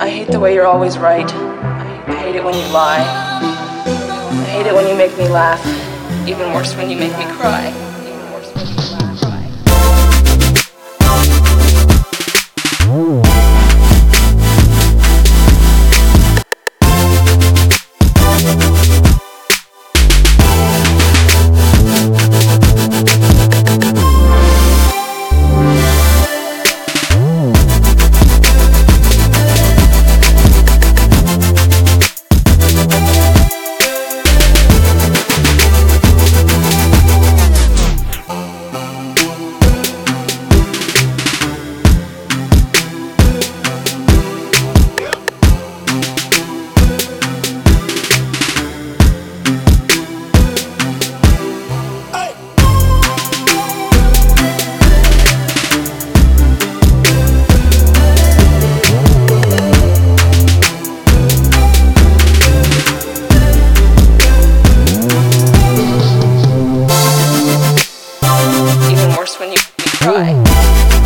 I hate the way you're always right. I hate it when you lie. I hate it when you make me laugh. Even worse when you make me cry. Bye.